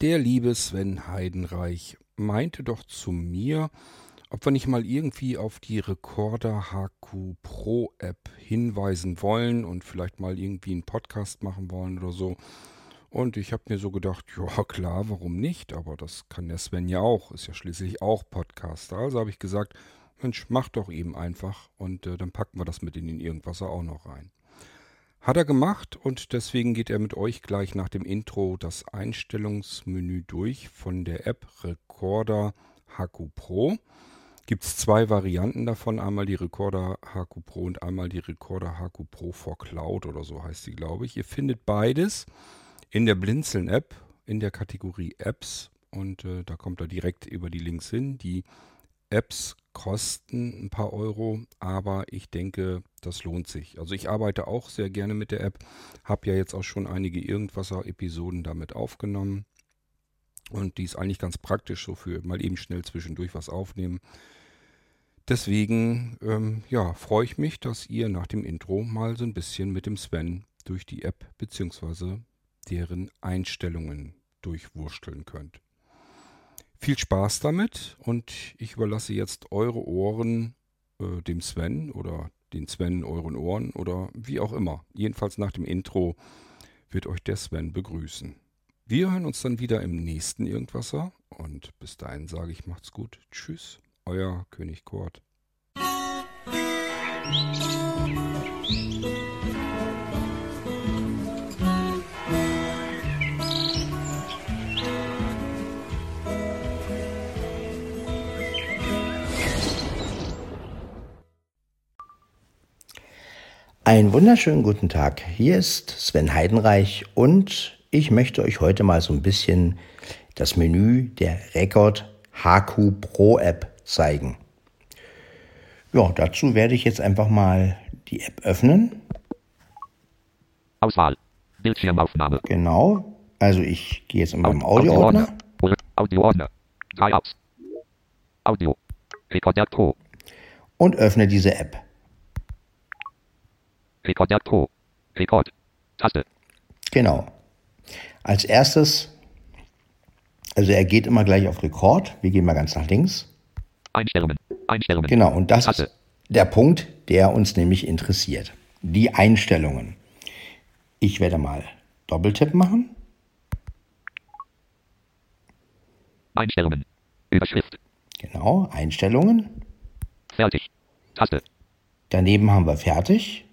Der liebe Sven Heidenreich meinte doch zu mir, ob wir nicht mal irgendwie auf die Recorder HQ Pro App hinweisen wollen und vielleicht mal irgendwie einen Podcast machen wollen oder so. Und ich habe mir so gedacht, ja klar, warum nicht? Aber das kann der Sven ja auch, ist ja schließlich auch Podcaster. Also habe ich gesagt, Mensch, mach doch eben einfach und äh, dann packen wir das mit in den Irgendwasser auch noch rein. Hat er gemacht und deswegen geht er mit euch gleich nach dem Intro das Einstellungsmenü durch von der App Recorder HQ Pro. Gibt es zwei Varianten davon, einmal die Recorder HQ Pro und einmal die Recorder HQ Pro for Cloud oder so heißt sie, glaube ich. Ihr findet beides in der Blinzeln-App in der Kategorie Apps und äh, da kommt er direkt über die Links hin. Die Apps kosten ein paar Euro, aber ich denke, das lohnt sich. Also ich arbeite auch sehr gerne mit der App, habe ja jetzt auch schon einige Irgendwasser-Episoden damit aufgenommen. Und die ist eigentlich ganz praktisch, so für mal eben schnell zwischendurch was aufnehmen. Deswegen, ähm, ja, freue ich mich, dass ihr nach dem Intro mal so ein bisschen mit dem Sven durch die App bzw. deren Einstellungen durchwursteln könnt. Viel Spaß damit und ich überlasse jetzt eure Ohren äh, dem Sven oder den Sven euren Ohren oder wie auch immer. Jedenfalls nach dem Intro wird euch der Sven begrüßen. Wir hören uns dann wieder im nächsten Irgendwasser und bis dahin sage ich macht's gut. Tschüss, euer König Kurt. Einen wunderschönen guten Tag. Hier ist Sven Heidenreich und ich möchte euch heute mal so ein bisschen das Menü der Record HQ Pro App zeigen. Ja, dazu werde ich jetzt einfach mal die App öffnen. Auswahl. Bildschirmaufnahme. Genau. Also ich gehe jetzt in meinem Audioordner. Audioordner. Audio. Recorder Pro. Und öffne diese App. Recorder Pro. Record. Taste. Genau. Als erstes, also er geht immer gleich auf Rekord. Wir gehen mal ganz nach links. Einstellungen. Einstellungen. Genau, und das Taste. ist der Punkt, der uns nämlich interessiert. Die Einstellungen. Ich werde mal Doppeltipp machen. Einstellungen. Überschrift. Genau, Einstellungen. Fertig. Taste. Daneben haben wir fertig.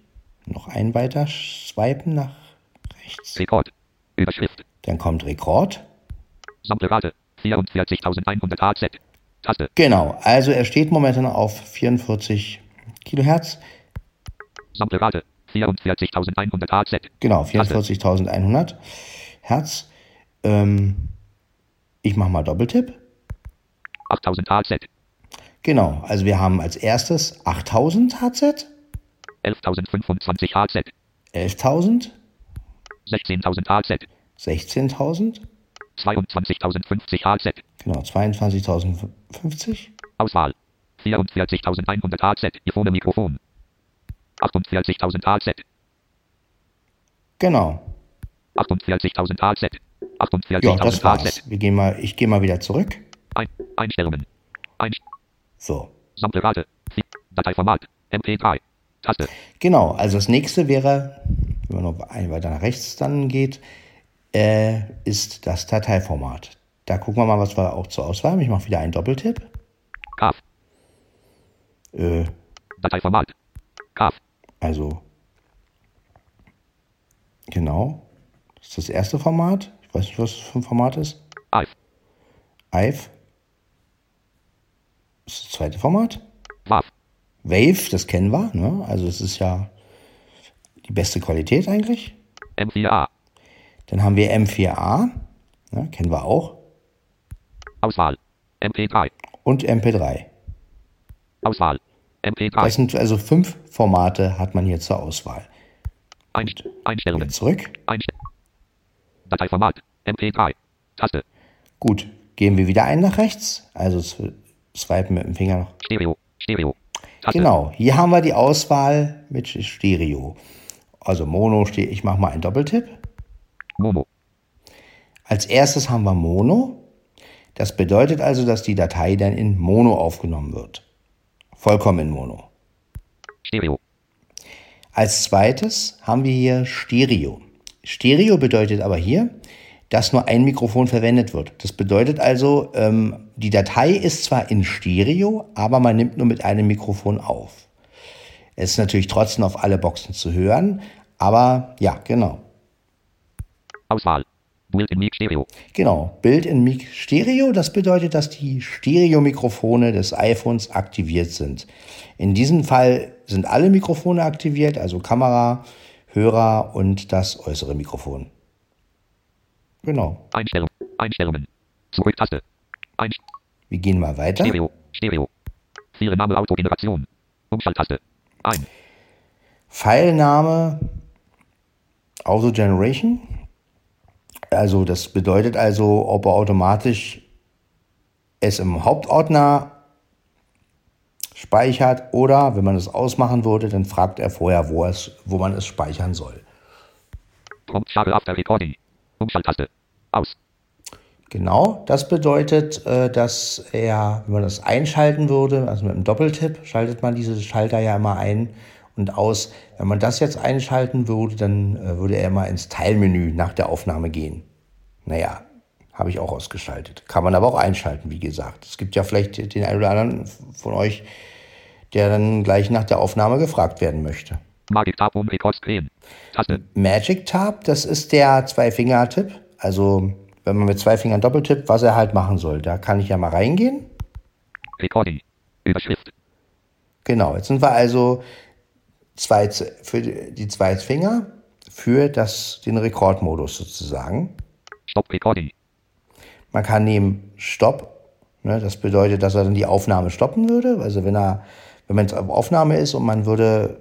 Noch ein weiter swipen nach rechts. Rekord. Überschrift. Dann kommt Rekord. Samplerate. 44.100 AZ. Taste. Genau, also er steht momentan auf 44 Kilohertz. Samplerate. 44.100 AZ. Genau, 44.100 Hertz. Ähm, ich mache mal Doppeltipp. 8.000 AZ. Genau, also wir haben als erstes 8000 HZ, 11.025 AZ. 11.000, 16.000 AZ. 16.000, 22.050 AZ. genau, 22.050, Auswahl. 44.100 AZ. Ihr vorne Mikrofon. 48.000 AZ. genau. 48.000 AZ. Ja, das 48.000 AZ. Wir gehen mal, ich gehe mal wieder zurück. Ein, Einstellungen. Ein, So, Samplerate. Dateiformat. MP3. Taste. genau, also das nächste wäre, wenn man noch ein weiter nach rechts dann geht, äh, ist das Dateiformat. Da gucken wir mal, was wir auch zur Auswahl haben. Ich mache wieder einen Doppeltipp. CAF. Äh, Dateiformat. CAF. Also, genau. Das ist das erste Format. Ich weiß nicht, was das für ein Format ist. AIF. IVE. Das ist das zweite Format. WAV. Wave, das kennen wir. Ne? Also, es ist ja die beste Qualität eigentlich. M4A. Dann haben wir M4A. Ne? Kennen wir auch. Auswahl. MP3. Und MP3. Auswahl. MP3. Das sind also fünf Formate, hat man hier zur Auswahl. Ein, Einstellungen. Zurück. Einst Dateiformat. MP3. Taste. Gut, gehen wir wieder ein nach rechts. Also sw- swipen mit dem Finger noch. Stereo. Stereo. Taste. Genau, hier haben wir die Auswahl mit Stereo. Also Mono, ich mache mal einen Doppeltipp. Momo. Als erstes haben wir Mono. Das bedeutet also, dass die Datei dann in Mono aufgenommen wird. Vollkommen in Mono. Stereo. Als zweites haben wir hier Stereo. Stereo bedeutet aber hier, dass nur ein Mikrofon verwendet wird. Das bedeutet also, ähm, die Datei ist zwar in Stereo, aber man nimmt nur mit einem Mikrofon auf. Es ist natürlich trotzdem auf alle Boxen zu hören, aber ja, genau. Auswahl. Build in Mic Stereo. Genau, Bild in Mic Stereo, das bedeutet, dass die Stereo-Mikrofone des iPhones aktiviert sind. In diesem Fall sind alle Mikrofone aktiviert, also Kamera, Hörer und das äußere Mikrofon. Genau. Einstellung. Einstellungen. Zurück-Taste. Einst Wir gehen mal weiter. Stereo. Stereo. Name Autogeneration. Umschalttaste. Ein. Pfeilname Auto Generation. Also das bedeutet also, ob er automatisch es im Hauptordner speichert oder wenn man es ausmachen würde, dann fragt er vorher, wo, es, wo man es speichern soll. Prompt after recording. Umschalttaste. Aus. Genau, das bedeutet, äh, dass er, wenn man das einschalten würde, also mit einem Doppeltipp, schaltet man diese Schalter ja immer ein und aus. Wenn man das jetzt einschalten würde, dann äh, würde er mal ins Teilmenü nach der Aufnahme gehen. Naja, habe ich auch ausgeschaltet. Kann man aber auch einschalten, wie gesagt. Es gibt ja vielleicht den einen oder anderen von euch, der dann gleich nach der Aufnahme gefragt werden möchte. Magic Tab um Record Screen. Taste. Magic Tab, das ist der Zwei-Finger-Tipp. Also, wenn man mit zwei Fingern doppeltippt, was er halt machen soll. Da kann ich ja mal reingehen. Recording. Überschrift. Genau, jetzt sind wir also zwei, für die zwei Finger für das, den Rekordmodus sozusagen. Stop Recording. Man kann nehmen Stopp. Ne, das bedeutet, dass er dann die Aufnahme stoppen würde. Also wenn er, wenn man jetzt auf Aufnahme ist und man würde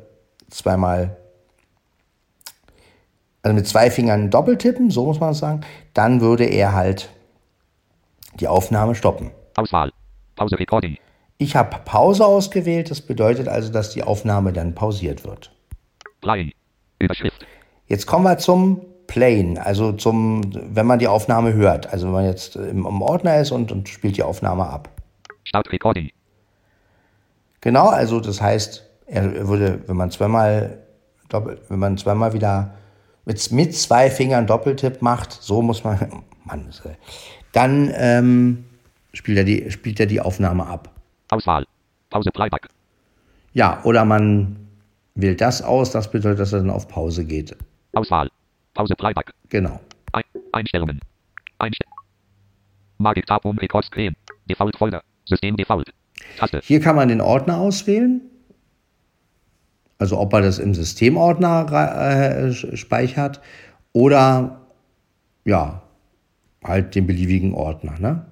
zweimal, also mit zwei Fingern doppeltippen, so muss man sagen, dann würde er halt die Aufnahme stoppen. Auswahl. Pause Recording. Ich habe Pause ausgewählt. Das bedeutet also, dass die Aufnahme dann pausiert wird. Play. Überschrift. Jetzt kommen wir zum Playen, also zum, wenn man die Aufnahme hört. Also wenn man jetzt im, im Ordner ist und, und spielt die Aufnahme ab. Start Recording. Genau, also das heißt, er würde, wenn man zweimal doppelt, wenn man zweimal wieder mit, mit zwei Fingern Doppeltipp macht, so muss man, Mann, dann ähm, spielt, er die, spielt er die Aufnahme ab. Auswahl. Pause Playback. Ja, oder man wählt das aus, das bedeutet, dass er dann auf Pause geht. Auswahl. Pause Playback. Genau. Ein Einstellungen. Einstell Magic Tab um Record Screen. Default Folder. System Default. Taste. Hier kann man den Ordner auswählen. Also ob er das im Systemordner äh, speichert oder ja, halt den beliebigen Ordner. Ne?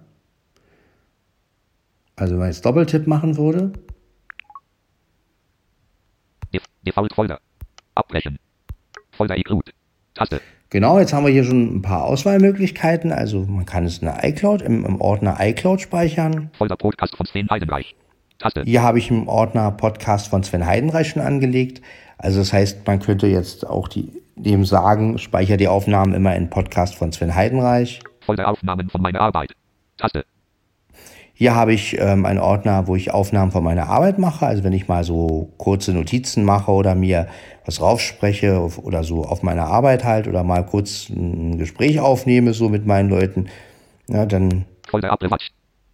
Also wenn man jetzt Doppeltipp machen würde. Default Folder. Abbrechen. Folder include. Taste. Genau, jetzt haben wir hier schon ein paar Auswahlmöglichkeiten. Also man kann es in der iCloud, im, im Ordner iCloud speichern. Folder Podcast von Sven Heidenreich. Taste. Hier habe ich im Ordner Podcast von Sven Heidenreich schon angelegt. Also das heißt, man könnte jetzt auch die, dem sagen, speicher die Aufnahmen immer in Podcast von Sven Heidenreich. Folder Aufnahmen von meiner Arbeit. Taste. Hier habe ich ähm, einen Ordner, wo ich Aufnahmen von meiner Arbeit mache. Also wenn ich mal so kurze Notizen mache oder mir was raufspreche oder so auf meiner Arbeit halt oder mal kurz ein Gespräch aufnehme so mit meinen Leuten, ja, dann. Folder.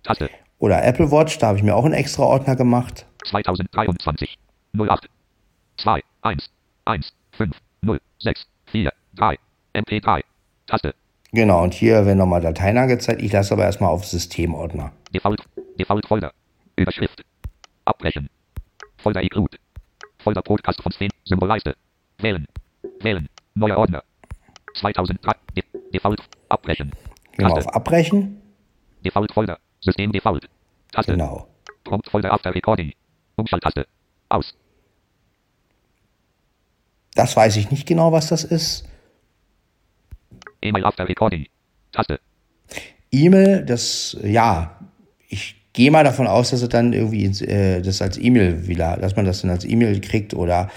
Taste. Oder Apple Watch, da habe ich mir auch einen extra Ordner gemacht. 2023 08 2 1 1 5 0 6 4 3 MP3 Taste. Genau, und hier werden nochmal Dateien angezeigt. Ich lasse aber erstmal auf Systemordner. Default, Default Folder. Überschrift. Abbrechen. Folder include. Folder Podcast von Sven. Symbolleiste. Wählen. Wählen. Neuer Ordner. 2003. De Default. Abbrechen. Wir auf Abbrechen. Default Folder. System Default. Taste. Genau. Prompt Folder after Recording. Umschalttaste. Aus. Das weiß ich nicht genau, was das ist. E-Mail after Recording. Taste. E-Mail, das, ja, ich gehe mal davon aus, dass es dann irgendwie äh, das als E-Mail wieder, dass man das dann als E-Mail kriegt oder,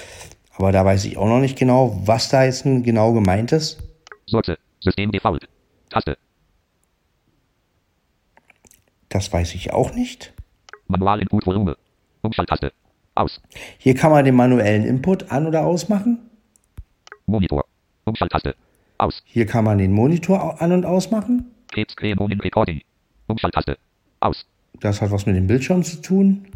aber da weiß ich auch noch nicht genau, was da jetzt genau gemeint ist. Source. System Default. Taste. Das weiß ich auch nicht. Manual Input Volume. Umschalttaste. Aus. Hier kann man den manuellen Input an- oder ausmachen. Monitor. Umschalttaste. Aus. Hier kann man den Monitor an- und ausmachen. Recording. Umschalttaste. Aus. Das hat was mit dem Bildschirm zu tun.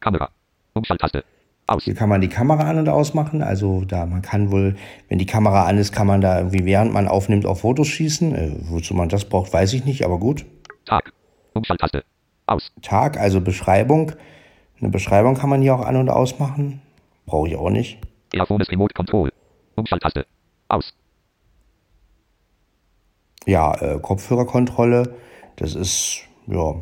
Kamera. Umschalttaste. Aus. Hier kann man die Kamera an- und ausmachen. Also da man kann wohl, wenn die Kamera an ist, kann man da irgendwie während man aufnimmt auch Fotos schießen. Äh, wozu man das braucht, weiß ich nicht, aber gut. Tag. Umschalttaste. Aus. Tag, also Beschreibung. Eine Beschreibung kann man hier auch an- und ausmachen. Brauche ich auch nicht. Earphones Remote Control. Umschalttaste. Aus. Ja, äh, Kopfhörerkontrolle, das ist ja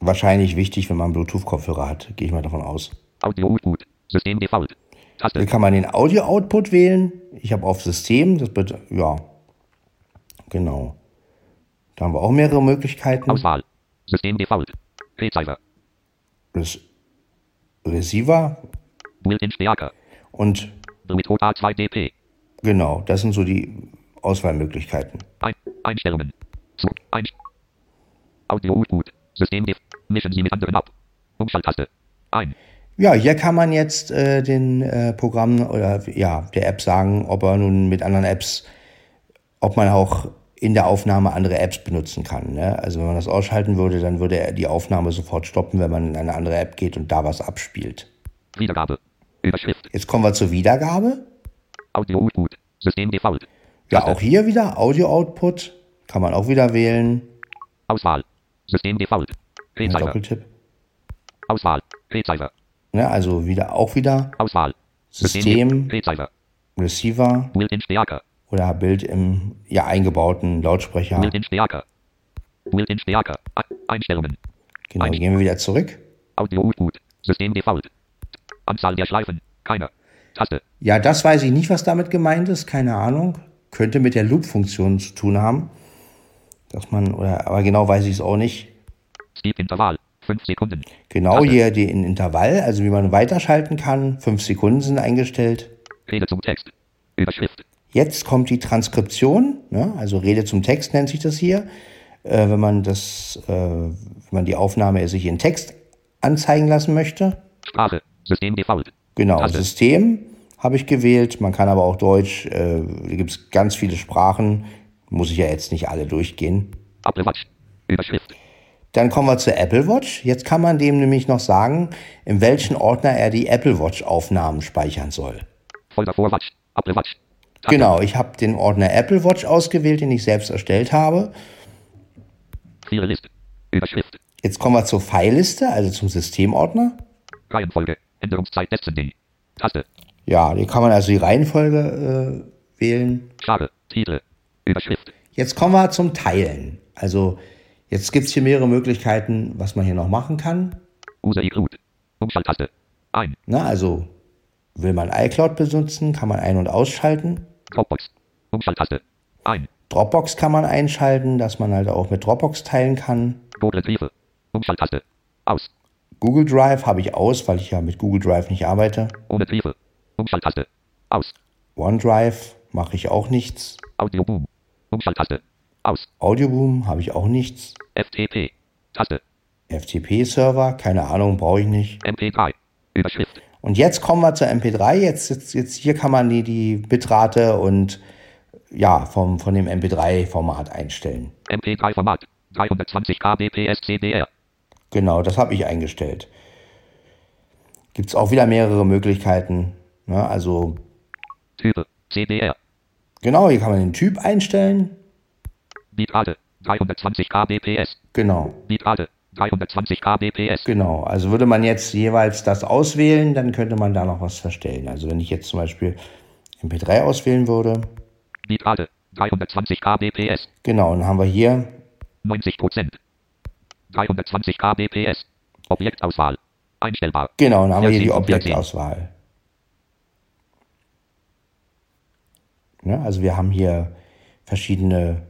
wahrscheinlich wichtig, wenn man Bluetooth-Kopfhörer hat, gehe ich mal davon aus. Audio Output. System Default. Hier Taste. kann man den Audio-Output wählen. Ich habe auf System, das wird, ja, genau. Da haben wir auch mehrere Möglichkeiten. Auswahl. System Default. Drehzeiger. Das Receiver Built-in Stärker. und Bluetooth A2 DP. genau, das sind so die Auswahlmöglichkeiten. Ein Einstellungen. Zu. Ein Audio Output. System. Mischen Sie mit anderen ab. Umschalttaste. Ein. Ja, hier kann man jetzt äh, den äh, Programmen oder ja, der App sagen, ob er nun mit anderen Apps, ob man auch in der Aufnahme andere Apps benutzen kann. Ne? Also wenn man das ausschalten würde, dann würde er die Aufnahme sofort stoppen, wenn man in eine andere App geht und da was abspielt. Wiedergabe. Überschrift. Jetzt kommen wir zur Wiedergabe. Audio Output. System Default. Ja, auch hier wieder Audio-Output. Kann man auch wieder wählen. Auswahl. System Default. Doppeltipp. Auswahl. Drehzeiger. Ne? Also wieder auch wieder Auswahl. System. Drehzeiger. Receiver Built-in Stärker. Oder Bild im ja, eingebauten Lautsprecher. Stärker. A- Einstellungen. Genau, gehen wir wieder zurück. Audio Output. System Default. Anzahl der Schleifen. Keine. Taste. Ja, das weiß ich nicht, was damit gemeint ist, keine Ahnung. Könnte mit der Loop-Funktion zu tun haben. Dass man, oder, aber genau weiß ich es auch nicht. Skip Intervall. 5 Sekunden. Genau Taste. hier den Intervall, also wie man weiterschalten kann. Fünf Sekunden sind eingestellt. Rede zum Text. Überschrift. Jetzt kommt die Transkription, ne? also Rede zum Text nennt sich das hier. Äh, wenn man das, äh, wenn man die Aufnahme sich in Text anzeigen lassen möchte. Sprache. System Default. Genau, Taste. System habe ich gewählt. Man kann aber auch Deutsch, äh, da gibt es ganz viele Sprachen. Muss ich ja jetzt nicht alle durchgehen. Apple Watch. Überschrift. Dann kommen wir zur Apple Watch. Jetzt kann man dem nämlich noch sagen, in welchen Ordner er die Apple Watch Aufnahmen speichern soll. Folder vor Watch. Apple Watch. Taste. Genau, ich habe den Ordner Apple Watch ausgewählt, den ich selbst erstellt habe. Überschrift. Jetzt kommen wir zur Fileliste, also zum Systemordner. Reihenfolge. Änderungszeit Destiny. Taste. Ja, hier kann man also die Reihenfolge äh, wählen. Schade. Titel. Überschrift. Jetzt kommen wir zum Teilen. Also jetzt gibt es hier mehrere Möglichkeiten, was man hier noch machen kann. User iCloud. Umschalttaste. Ein. Na, also will man iCloud benutzen, kann man ein- und ausschalten. Dropbox. Umschalttaste. Ein. Dropbox kann man einschalten, dass man halt auch mit Dropbox teilen kann. Google Briefe. Umschalttaste. Aus. Google Drive habe ich aus, weil ich ja mit Google Drive nicht arbeite. Ohne Briefe. Umschalttaste. Aus. OneDrive mache ich auch nichts. Audio Boom. Umschalttaste. Aus. Audioboom habe ich auch nichts. FTP. Taste. FTP-Server, keine Ahnung, brauche ich nicht. MP3. Überschrift. Und jetzt kommen wir zur MP3. Jetzt, jetzt, jetzt hier kann man die, die Bitrate und ja, vom, von dem MP3-Format einstellen. MP3-Format. 320 kbps CDR. Genau, das habe ich eingestellt. Gibt es auch wieder mehrere Möglichkeiten. Ne? Also, Type. CDR. genau, hier kann man den Typ einstellen. Bitrate. 320 kbps. Genau, Bitrate. 320 kbps. genau. Also würde man jetzt jeweils das auswählen, dann könnte man da noch was verstellen. Also wenn ich jetzt zum Beispiel MP3 auswählen würde, Bitrate. 320 kbps. genau, dann haben wir hier 90 Prozent. 320 kbps. Objektauswahl. Einstellbar. Genau, dann haben wir hier die 14 von 14. Objektauswahl. Ne, also wir haben hier verschiedene,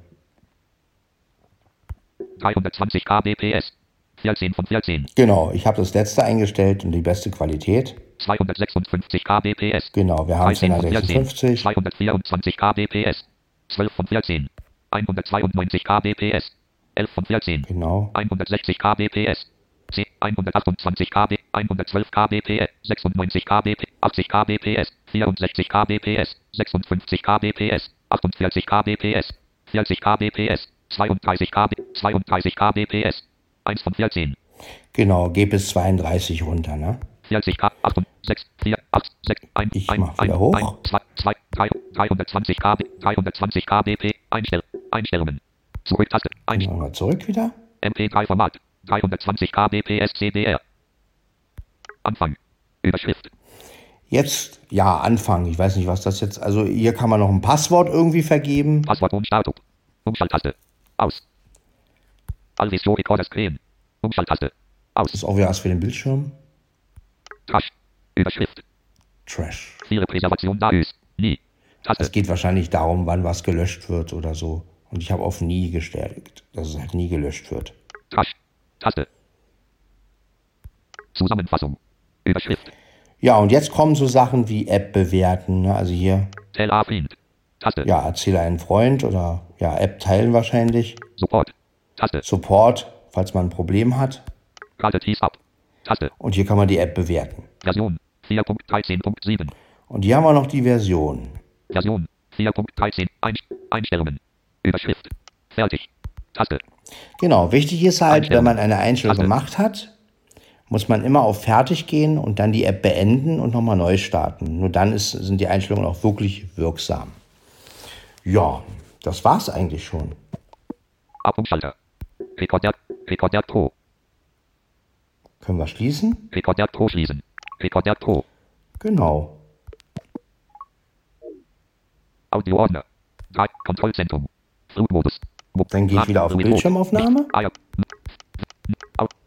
320 kbps. 14 von 14. genau, ich habe das letzte eingestellt und die beste Qualität. 256 kbps. Genau, wir haben 13 von 14. 256, 224 kbps. 12 von 14. 192 kbps. 11 von 14. Genau. 160 kbps. C 128 kb, 112 kbps, 96 kbps, 80 kbps, 64 kbps, 56 kbps, 48 kbps, 40 kbps, 32 kb, 32 kbps. 1 von 14. Genau, geh bis 32 runter, ne? 40 K, 8, 6, 4, 8, 6, 1, Ich 1, mach wieder 1, hoch. 1, 2, 2, 3, 320 KB, 320 kbp, Einstell, Einstellungen. Zurücktaste, Einstellungen. Zurück wieder. MP3-Format. 320 kbps CDR. Anfang. Überschrift. Jetzt, ja, Anfang. Ich weiß nicht, was das jetzt. Also hier kann man noch ein Passwort irgendwie vergeben. Passwort und Startup. Umschalttaste. Aus. Alvis Show Recorder Screen. Umschalttaste. Das Aus. ist auch wieder für den Bildschirm. Trash. Überschrift. Trash. Viele Präservation da ist. Nie. Es Taste. geht wahrscheinlich darum, wann was gelöscht wird oder so. Und ich habe auf nie gestellt, dass es halt nie gelöscht wird. Trash. Taste. Zusammenfassung. Überschrift. Ja, und jetzt kommen so Sachen wie App bewerten. Ne? Also hier, Tell a Friend. Taste. ja, erzähle einen Freund oder ja, App teilen wahrscheinlich. Support. Taste. Support, falls man ein Problem hat. Ab. Taste. Und hier kann man die App bewerten. Version 4.13.7. Und hier haben wir noch die Version. Version 4.13. Einst Einstellungen. Überschrift. Fertig. Taste. Genau, wichtig ist halt, wenn man eine Einstellung Taste. gemacht hat, muss man immer auf Fertig gehen und dann die App beenden und nochmal neu starten. Nur dann ist, sind die Einstellungen auch wirklich wirksam. Ja, das war's eigentlich schon. Abumschalter. Rekorder. Rekorder Pro. Können wir schließen? Rekorder Pro schließen. Rekorder Pro. Genau. Audioordner. Kontrollzentrum. Flugmodus. Mo- Dann gehe ich wieder auf. Bildschirmaufnahme. Ah,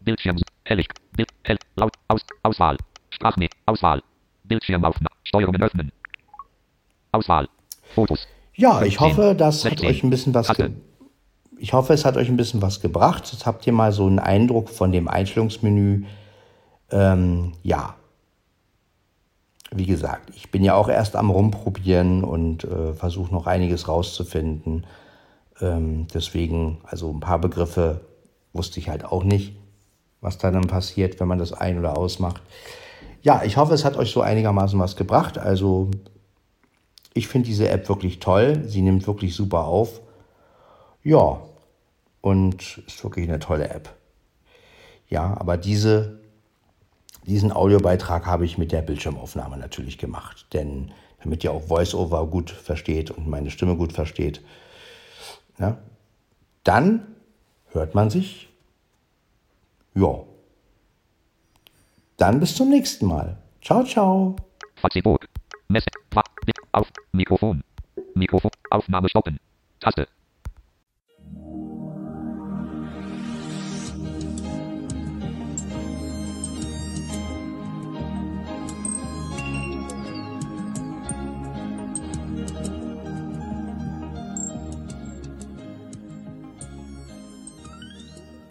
Bildschirm. Hellig. Bild. Hell. Laut. Aus. Auswahl. Sprachme. Auswahl. Bildschirmaufnahme. Steuerungen öffnen. Auswahl. Fotos. Ja, ich 15, hoffe, das hat 16. euch ein bisschen was. Taste. Ich hoffe, es hat euch ein bisschen was gebracht. Jetzt habt ihr mal so einen Eindruck von dem Einstellungsmenü. Ähm, ja. Wie gesagt, ich bin ja auch erst am Rumprobieren und äh, versuche noch einiges rauszufinden. Ähm, deswegen, also ein paar Begriffe wusste ich halt auch nicht, was da dann passiert, wenn man das ein- oder ausmacht. Ja, ich hoffe, es hat euch so einigermaßen was gebracht. Also ich finde diese App wirklich toll. Sie nimmt wirklich super auf. Ja, und ist wirklich eine tolle App. Ja, aber diese, diesen Audiobeitrag habe ich mit der Bildschirmaufnahme natürlich gemacht. Denn damit ihr auch VoiceOver gut versteht und meine Stimme gut versteht, ja, dann hört man sich. Ja. Dann bis zum nächsten Mal. Ciao, ciao. Auf. Mikrofon. Mikrofon. Aufnahme stoppen. Taste.